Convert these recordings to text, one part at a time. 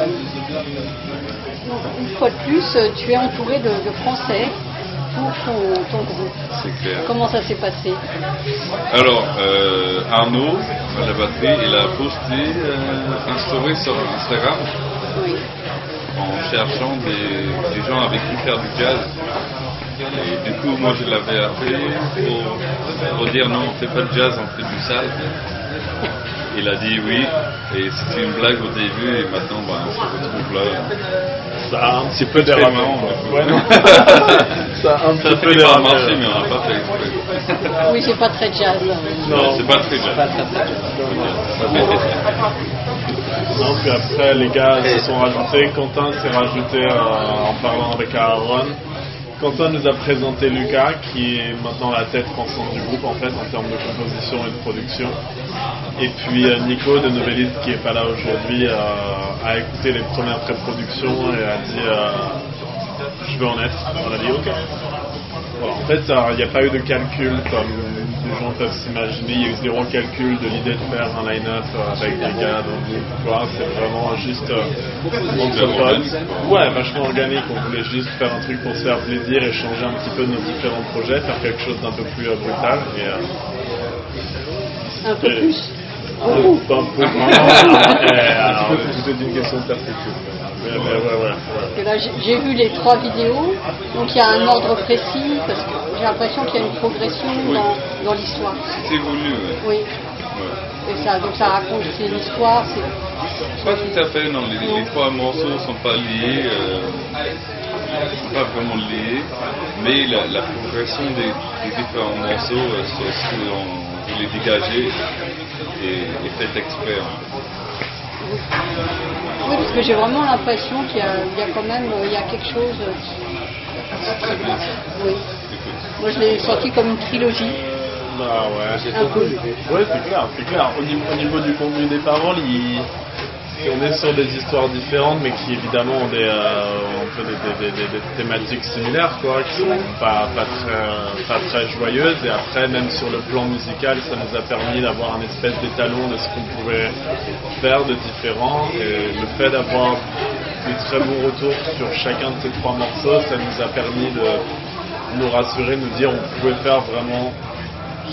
euh, une fois de plus, tu es entouré de, de Français pour ton, ton groupe. C'est clair. Comment ça s'est passé Alors, euh, Arnaud, à la batterie, il a posté euh, un story sur Instagram Oui. en cherchant des, des gens avec qui faire du jazz. Et du coup, moi, je l'avais appelé pour, pour dire non, on fait pas de jazz, on fait du sale. Il a dit oui, et c'était une blague au début, et maintenant, ben, on se retrouve là. Ça a un petit peu dérapé. ouais. Ça a un Ça peu dérapé. mais on n'a pas fait exprès. Oui, c'est pas très jazz. Non, c'est pas très jazz. Non, puis après, les gars se sont rajoutés. Quentin s'est rajouté euh, en parlant avec Aaron. Quentin nous a présenté Lucas, qui est maintenant la tête pensante du groupe, en fait, en termes de composition et de production. Et puis euh, Nico, de Novelist, qui est pas là aujourd'hui, euh, a écouté les premières pré-productions et a dit euh, Je veux en être. On a dit OK. Voilà, en fait, il n'y a pas eu de calcul comme les gens peuvent s'imaginer. Il y a eu zéro calcul de l'idée de faire un line-up avec des gars. Donc, voilà, c'est vraiment juste euh. Ouais, vachement organique. On voulait juste faire un truc pour se faire plaisir et changer un petit peu de nos différents projets, faire quelque chose d'un peu plus euh, brutal. Et, euh, Un peu plus. un peu plus. Et, alors, tout est une question de perspective. Là, j'ai vu les trois vidéos, donc il y a un ordre précis, parce que j'ai l'impression qu'il y a une progression dans, dans l'histoire. C'est voulu. Oui, Ouais. et ça, donc ça raconte c'est une histoire, c'est Pas tout à fait, non. Les, les trois morceaux sont pas liés, euh, sont pas vraiment liés, mais la, la progression des, des différents morceaux euh, ce qu'on voulait dégager est, est faite exprès. en Oui, parce que j'ai vraiment l'impression qu'il y, y a quand même il y a quelque chose. euh. Oui. Moi, je l'ai senti comme une trilogie. Bah ouais. C'est clair, c'est clair. Au niveau, au niveau du contenu des paroles, il- on est sur des histoires différentes, mais qui évidemment ont des, euh, des, des- des- thématiques similaires, quoi, qui sont pas, pas, très, pas très joyeuses. Et après, même sur le plan musical, ça nous a permis d'avoir un espèce d'étalon de ce qu'on pouvait faire de différent. Et le fait d'avoir des très bons retours sur chacun de ces trois morceaux, ça nous a permis de nous rassurer, nous dire on pouvait faire vraiment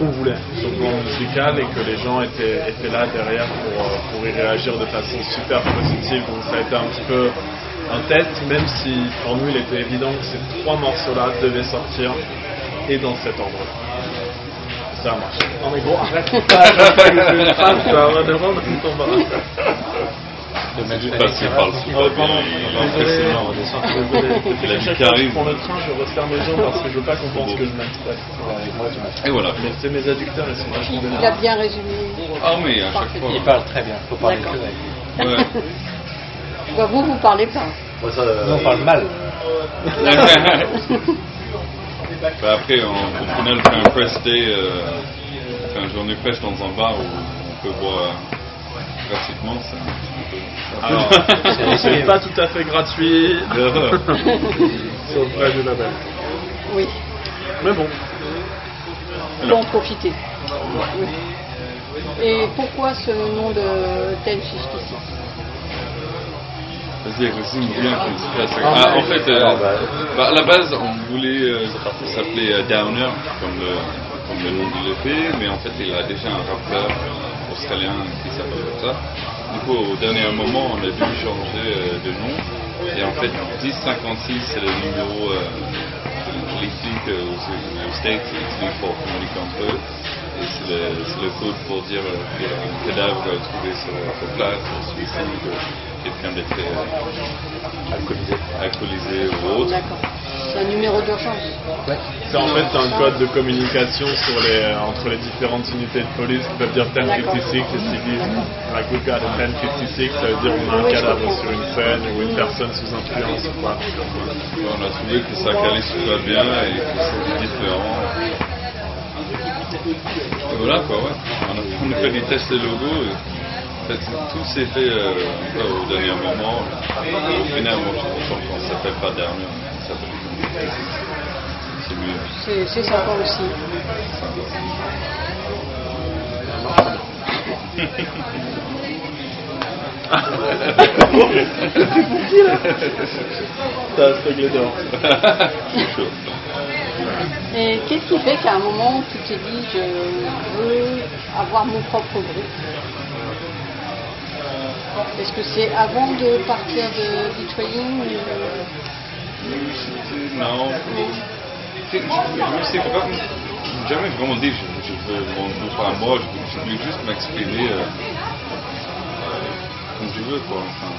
qu'on voulait sur le plan musical et que les gens étaient, étaient là derrière pour, euh, pour y réagir de façon super positive. Donc ça a été un petit peu un test, même si pour nous il était évident que ces trois morceaux-là devaient sortir et dans cet ordre. Ça a marché. Non mais gros, arrête pas, arrête pas suis passé par le. La vie qui arrive. prends le train, je jambes parce que je veux pas qu'on pense que je m'expresse. Et voilà. Mais c'est mes adducteurs, ils sont vachement Il, il a bien résumé. Ah mais à chaque fois. Il parle très bien, faut parler que avec. Ouais. Bah, vous, vous parlez pas. Nous, on parle mal. Bah après, on, au final, on fait un press day, euh, on fait une journée presse dans un bar où on peut boire gratuitement. Un Alors, c'est pas tout à fait gratuit sur le vrai du label. Oui, Mais bon, il faut en profiter. Oui. Et pourquoi ce nom de 1056 Vas-y, résume bien. Ah, en fait, euh, bah, à la base, on voulait euh, s'appeler euh, Downer, comme le, comme le nom de l'EP, mais en fait, il a déjà un rappeur australien qui s'appelle comme ça. Du coup, au dernier moment, on a dû changer euh, de nom. Et en fait, 1056, c'est le numéro euh, les flics euh, aux, States utilisent pour communiquer un peu. Et c'est le, code pour dire euh, qu'il y a un cadavre euh, trouvé sur, sur place, suicide, euh, quelqu'un d'être euh, Alcoolisé. alcoolisé ou autre. C'est un numéro d'urgence. c'est en fait un code de communication sur les, entre les différentes unités de police qui peuvent dire 1056 et civils. Like we've got a 1056, ça veut dire on a un cadavre sur une scène ou une personne sous influence ou quoi. On a trouvé que ça calait super bien et que c'était différent. Et voilà quoi, ouais. On a, on a fait des tests de logo et en fait, tout s'est fait euh, au dernier moment. Au final, moi, je pense qu'on ne s'appelle pas on s'appelle C'est mieux. C'est c'est sympa aussi. T'as réglé dehors. C'est chaud. Et qu'est-ce qui fait qu'à un moment tu t'es dit je veux avoir mon propre groupe? Est-ce que c'est avant de partir de ou... Non. Je je sais pas, jamais vraiment dit je, je veux mon groupe à moi, je, je voulais juste m'exprimer euh, euh, comme je veux, quoi. Enfin,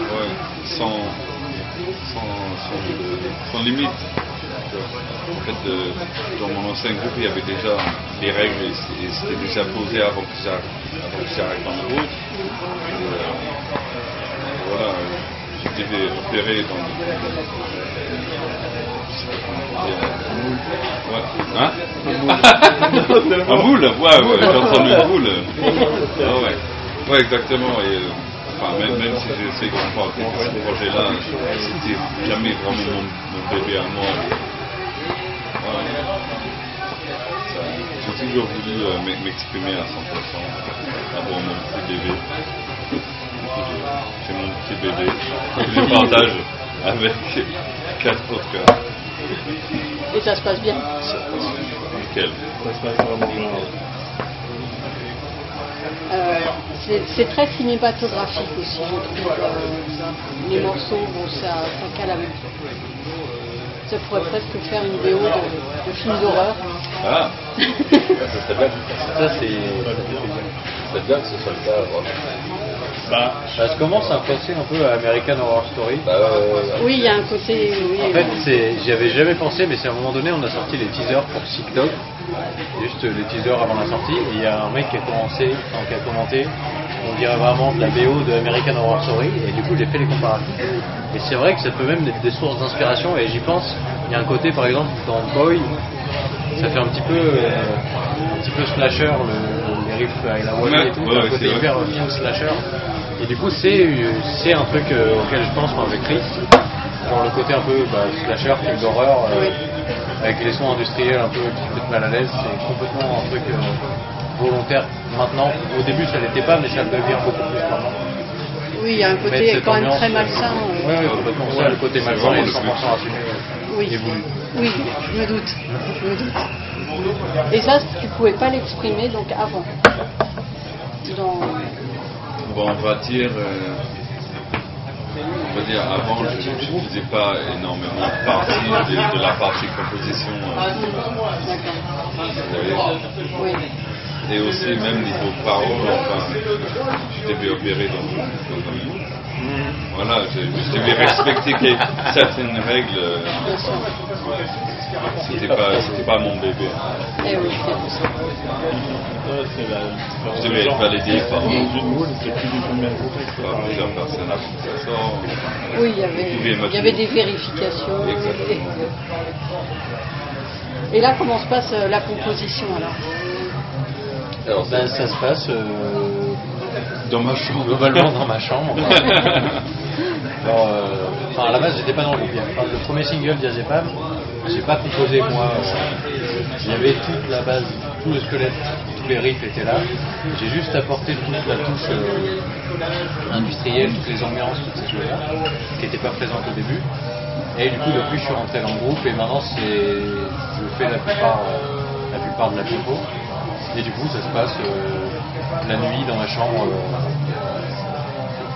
ouais, sans, sans, sans, limite. En fait, euh, dans mon ancien groupe, il y avait déjà des règles et c'était déjà posé avant que j'arrive dans le groupe. Voilà, euh, je devais opérer dans Ouais. Hein Un moule Ouais, ouais, j'ai entendu moule. Ah ouais. Ouais, exactement. Et, euh, enfin, même, même si j'ai essayé de comprendre ce projet-là, c'était jamais vraiment mon, mon bébé à moi. Ouais. J'ai toujours voulu euh, m'e- m'exprimer à 100%, avoir mon petit bébé. J'ai mon petit bébé. Je le partage avec quatre autres gars. Et ça se passe bien. Nickel. Ça se passe vraiment bien. Euh, c'est- c'est très cinématographique aussi, je trouve. euh, les morceaux, bon, ça, ça cale avec. Ça pourrait presque faire une VO de, de film d'horreur. Ah, Ça serait bien. Ça, c'est. C'est bien que ce soit le cas. Bah, Ça se commence à penser un peu à American Horror Story. Bah, euh, Oui, il y a un côté. oui, En fait, c'est, j'y avais jamais pensé, mais c'est à un moment donné, on a sorti les teasers pour Sick Dog, juste les teasers avant la sortie, et il y a un mec qui a commencé, enfin, qui a commenté, on dirait vraiment de la BO de American Horror Story, et du coup j'ai fait les comparatifs. Et c'est vrai que ça peut même être des sources d'inspiration, et j'y pense, il y a un côté par exemple dans Boy, ça fait un petit peu, euh, un petit peu slasher, le, les riffs avec la Ouais, et tout, ouais, un côté hyper film slasher. Et du coup, c'est c'est un truc euh, auquel je pense moi avec Chris, genre le côté un peu bah, slasher, film d'horreur, euh, avec les sons industriels un peu qui te mettent mal à l'aise, c'est complètement un truc euh, volontaire maintenant. Au début, ça l'était pas, mais ça le devient beaucoup plus maintenant. Oui, il y a un côté quand même très euh, malsain. euh. Ouais, ouais, complètement. Ça, le côté malsain est le 100% switch. assumé. Oui. Oui, je me doute. Je me doute. Et ça, tu pouvais pas l'exprimer donc avant. Dans... bon, on va dire, on va dire avant, je ne faisais pas énormément partie de, de la partie composition. euh. Et aussi, même niveau parole, enfin, je devais opérer dans, dans un. Voilà, je, devais respecter certaines règles. euh. C'était pas, c'était pas mon bébé. Eh. Je de devais être validé par, plusieurs sort. Oui, il y avait, il y avait des vérifications. Exactement. Et là, comment se passe euh, la composition alors? Alors, Ben, ça se passe euh, Dans ma chambre. globalement dans ma chambre. Alors, euh, enfin, à la base, j'étais pas dans le groupe. Enfin, le premier single Diazepam, j'ai pas composé moi. Il y avait toute la base, tout le squelette, tous les riffs étaient là. J'ai juste apporté toute la touche euh, industrielle, toutes les ambiances, toutes ces choses-là, qui n'étaient pas présentes au début. Et du coup, depuis, je suis rentré dans le groupe et maintenant, c'est, je fais la plupart, euh, la plupart de la compo. Et du coup, ça se passe euh, la nuit dans ma chambre. euh,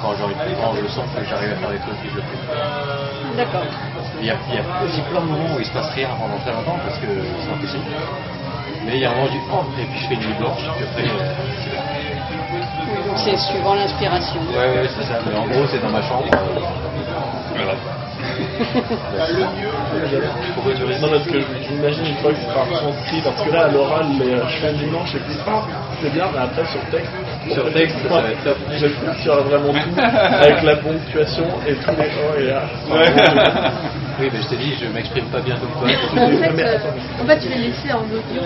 quand, j'ai envie de- quand je sens que j'arrive à faire des trucs et je le fais. D'accord. Il y, a, il y a aussi plein de moments où il se passe rien pendant très longtemps parce que c'est impossible. Mais il y a un moment du oh, et puis je fais une nuit blanche, puis après, euh, c'est bon. Oui, donc c'est suivant l'inspiration. Ouais, ouais, c'est ça. Mais en gros, c'est dans ma chambre. Voilà. Tu Non, parce que j'imagine une fois que ce sera transcrit, parce que là, à l'oral, les, je fais une dimanche et puis, ah, c'est bien, mais après, sur texte, Sur texte, ça va être top. Je sur vraiment tout, avec la ponctuation et tous les oh et là. Oui, mais je t'ai dit, je m'exprime pas bien comme toi. En fait, euh, en fait, je vais laisser en audio.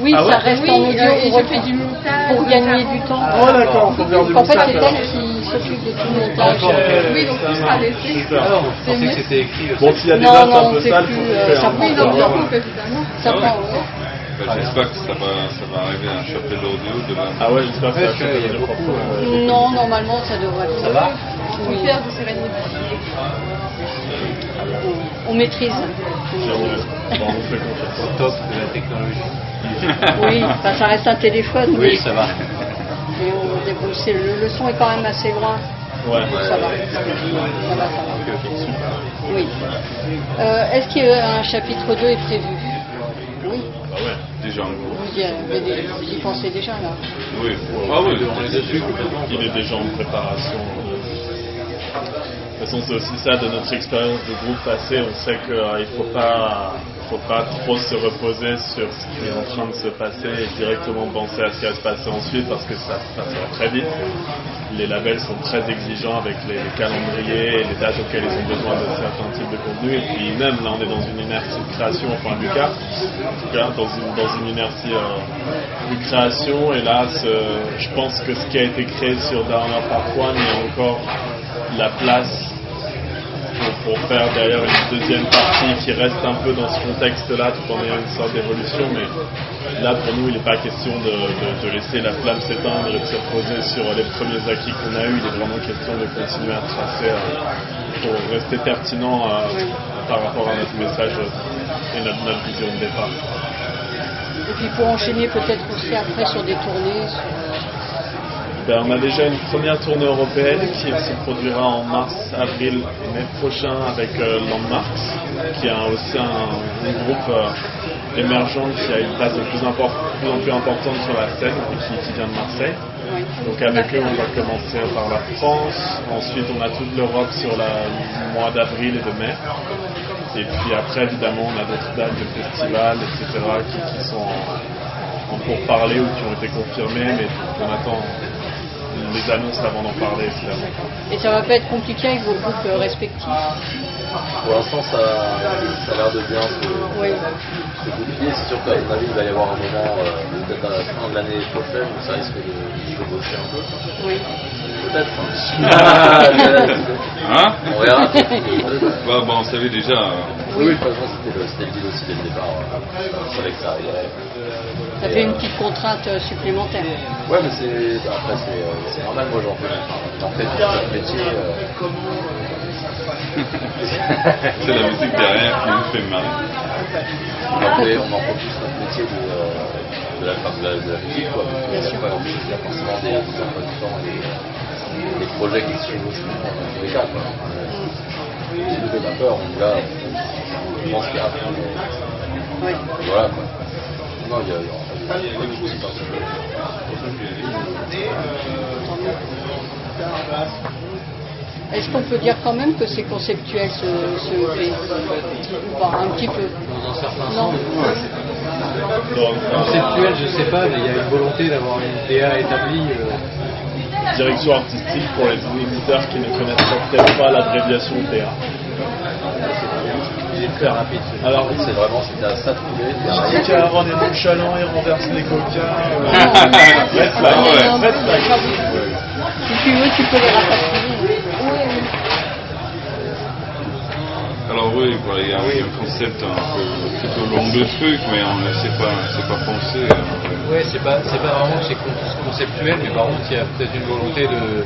Oui, Ah ouais ça reste Oui, en audio et je fais du montage. pour gagner du temps. Oh d'accord, faut faire du En fait, montage, c'est elle qui s'occupe de tout le montage. Oui, donc tout sera laissé. Je pensais que c'était écrit. Bon, s'il y a des notes non, un peu c'est sales, plus, faut euh, faire. ça prend Oui, non, bien sûr, évidemment. Ça prend. Enfin, J'espère que ça va, ça va arriver à un chapitre audio de la. Ah ouais, j'espère que ça va beaucoup, beaucoup. Non, normalement, ça devrait être Ça va Oui. Hyper de sérénité. On, maîtrise. Bon, on fait confiance. Au top de la technologie. Oui, ça reste un téléphone, Oui, ça va. Le, le son est quand même assez loin. Ouais. Ça va. Ça va, ça va. Oui. Euh, Est-ce qu'il y a un chapitre 2 est prévu? Oui. Ah ouais. Déjà en gros. Vous y, avez- vous y pensez déjà là? Oui. Ah oui. On dessus complètement. Il est déjà en préparation. De toute façon, c'est aussi ça de notre expérience de groupe passé. On sait qu'il ne faut pas, faut pas trop se reposer sur ce qui est en train de se passer et directement penser à ce qui va se passer ensuite parce que ça se passera très vite. Les labels sont très exigeants avec les, calendriers et les dates auxquelles ils ont besoin de certains types de contenus. Et puis même là, on est dans une inertie de création, enfin Lucas, en tout cas, dans une, dans une inertie euh, de création. Et là, je pense que ce qui a été créé sur Dharma Part 1, il encore la place pour, faire derrière une deuxième partie qui reste un peu dans ce contexte-là tout en ayant une sorte d'évolution. Mais là, pour nous, il n'est pas question de, de- laisser la flamme s'éteindre et de se reposer sur les premiers acquis qu'on a eus. Il est vraiment question de continuer à tracer euh, pour rester pertinent euh, par rapport à notre message et notre, vision de départ. Et puis pour enchaîner peut-être aussi après sur des tournées. Ben, on a déjà une première tournée européenne qui se produira en mars, avril et mai prochain avec euh, Landmarks, qui est aussi un, un groupe euh, émergent qui a une place de plus, import- plus en plus importante sur la scène et qui, qui vient de Marseille. Donc avec eux, on va commencer par la France. Ensuite, on a toute l'Europe sur la- le mois d'avril et de mai. Et puis après, évidemment, on a d'autres dates de festivals, etc., qui, qui sont en, en pourparlers ou qui ont été confirmées, mais on attend les annonces avant d'en parler. Et ça va pas être compliqué avec vos groupes euh, respectifs? Pour l'instant, ça, ça a l'air de bien se, Oui. se goupiller. C'est sûr qu'à mon avis, il va y avoir un moment, euh, peut-être à la fin de l'année prochaine, où ça risque de, bosser un peu. Oui. Peut-être. hein. Hein On verra. bah, bah, on savait déjà. Oui, de toute façon, c'était le, deal aussi dès le départ. On savait que ça arriverait. Ça fait une petite contrainte euh, supplémentaire. Ouais, mais c'est bah, après c'est euh, c'est normal. Moi, j'en fais, tout notre métier. euh. C'est la musique derrière qui nous fait mal. on en fait, on en fait tous notre métier de, euh, de, la, de, la, de la musique, quoi. Bien Il y a il y a forcément des, des emplois du temps et des, des projets qui se chevauchent dans tous les cas. Quoi. Euh, Si le fait peur, on là, on pense qu'il y a euh, Oui. Voilà quoi. Non, il y a, il y soucis particuliers. Est-ce qu'on peut dire quand même que c'est conceptuel ce, ce EP Ou pas, un petit peu Dans un certain Non. sens. Conceptuel, je sais pas, mais il y a une volonté d'avoir une DA établie. euh, direction artistique pour les auditeurs qui ne connaissent peut-être pas l'abréviation TA. Il est très rapide. Alors, C'est vraiment, c'était à ça de couler. est nonchalant et renverse les euh, Ah, red non, flag. pas beaucoup. Si tu veux, tu peux les rapatrier. Oui, voilà, il y a oui, un concept un peu tout au long du truc, mais on ne sait pas, c'est pas pensé. euh, Ouais, c'est pas, c'est pas vraiment que c'est con- conceptuel, mais par contre, il y a peut-être une volonté de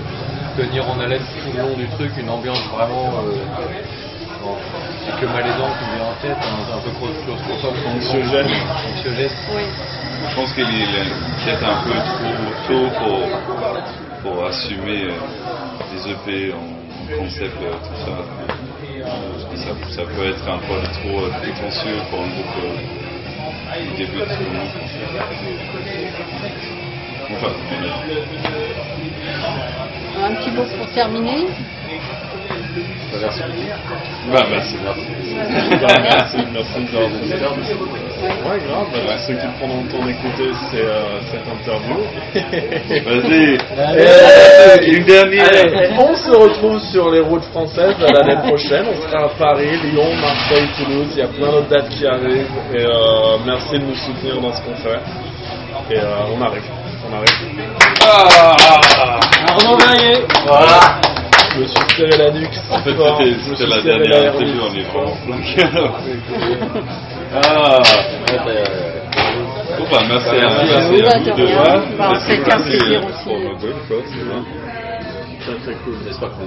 tenir en haleine tout le long du truc, une ambiance vraiment. Euh, bon, c'est que malaisant qui vient en tête, un, un peu claustrophobe. Anxiogène. Anxiogène. Oui. Je pense qu'il est peut-être un peu trop tôt pour, pour assumer euh, des EP en concept, euh, tout ça. ça. Ça peut être un peu trop euh, prétentieux pour un groupe euh, qui débute. Enfin, Un petit mot pour terminer. Merci. bah, merci. Bah, merci, merci avoir écoutés. Ouais, grave. Bah, Ceux qui prendront le temps d'écouter c'est, euh, cette interview. Vas-y, une dernière. Allez, on se retrouve sur les routes françaises l'année prochaine. On sera à Paris, Lyon, Marseille, Toulouse. Il y a plein d'autres dates qui arrivent. Et euh, merci de nous soutenir dans ce qu'on fait. Et euh, on arrive. On arrive. Ah Arnaud Verrier. Voilà. Je me suis serré la nuque. En fait, c'était la dernière interview, on est vraiment. Ah Bon, bah, merci à vous, merci à vous c'était un plaisir aussi. c'est. Très très cool. J'espère que vous